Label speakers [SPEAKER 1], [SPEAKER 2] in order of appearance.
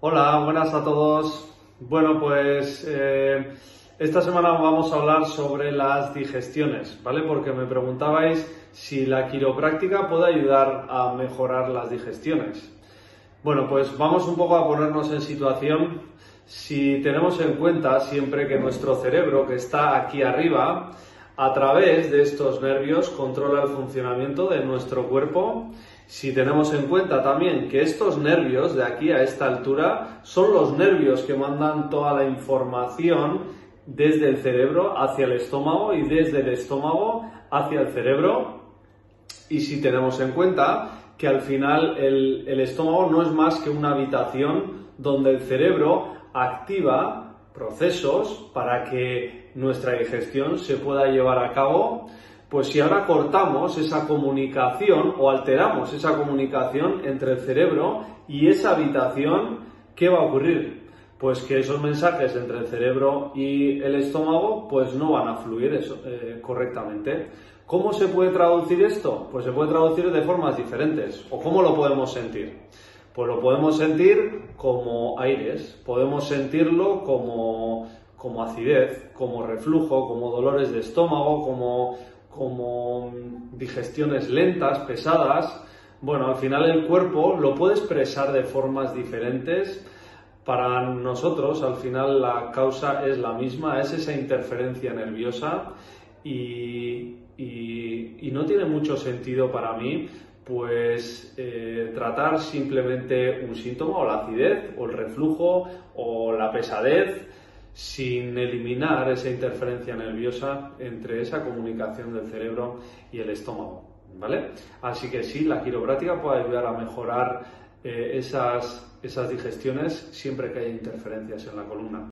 [SPEAKER 1] Hola, buenas a todos. Bueno, pues eh, esta semana vamos a hablar sobre las digestiones, ¿vale? Porque me preguntabais si la quiropráctica puede ayudar a mejorar las digestiones. Bueno, pues vamos un poco a ponernos en situación. Si tenemos en cuenta siempre que nuestro cerebro, que está aquí arriba, a través de estos nervios controla el funcionamiento de nuestro cuerpo. Si tenemos en cuenta también que estos nervios de aquí a esta altura son los nervios que mandan toda la información desde el cerebro hacia el estómago y desde el estómago hacia el cerebro. Y si tenemos en cuenta que al final el, el estómago no es más que una habitación donde el cerebro activa procesos para que nuestra digestión se pueda llevar a cabo, pues si ahora cortamos esa comunicación o alteramos esa comunicación entre el cerebro y esa habitación, ¿qué va a ocurrir? Pues que esos mensajes entre el cerebro y el estómago pues no van a fluir eh, correctamente. ¿Cómo se puede traducir esto? Pues se puede traducir de formas diferentes. ¿O cómo lo podemos sentir? Pues lo podemos sentir como aires, podemos sentirlo como, como acidez, como reflujo, como dolores de estómago, como, como digestiones lentas, pesadas. Bueno, al final el cuerpo lo puede expresar de formas diferentes. Para nosotros, al final, la causa es la misma, es esa interferencia nerviosa y, no tiene mucho sentido para mí pues eh, tratar simplemente un síntoma o la acidez o el reflujo o la pesadez sin eliminar esa interferencia nerviosa entre esa comunicación del cerebro y el estómago. ¿Vale? Así que sí, la quiropráctica puede ayudar a mejorar eh, esas, esas digestiones siempre que haya interferencias en la columna.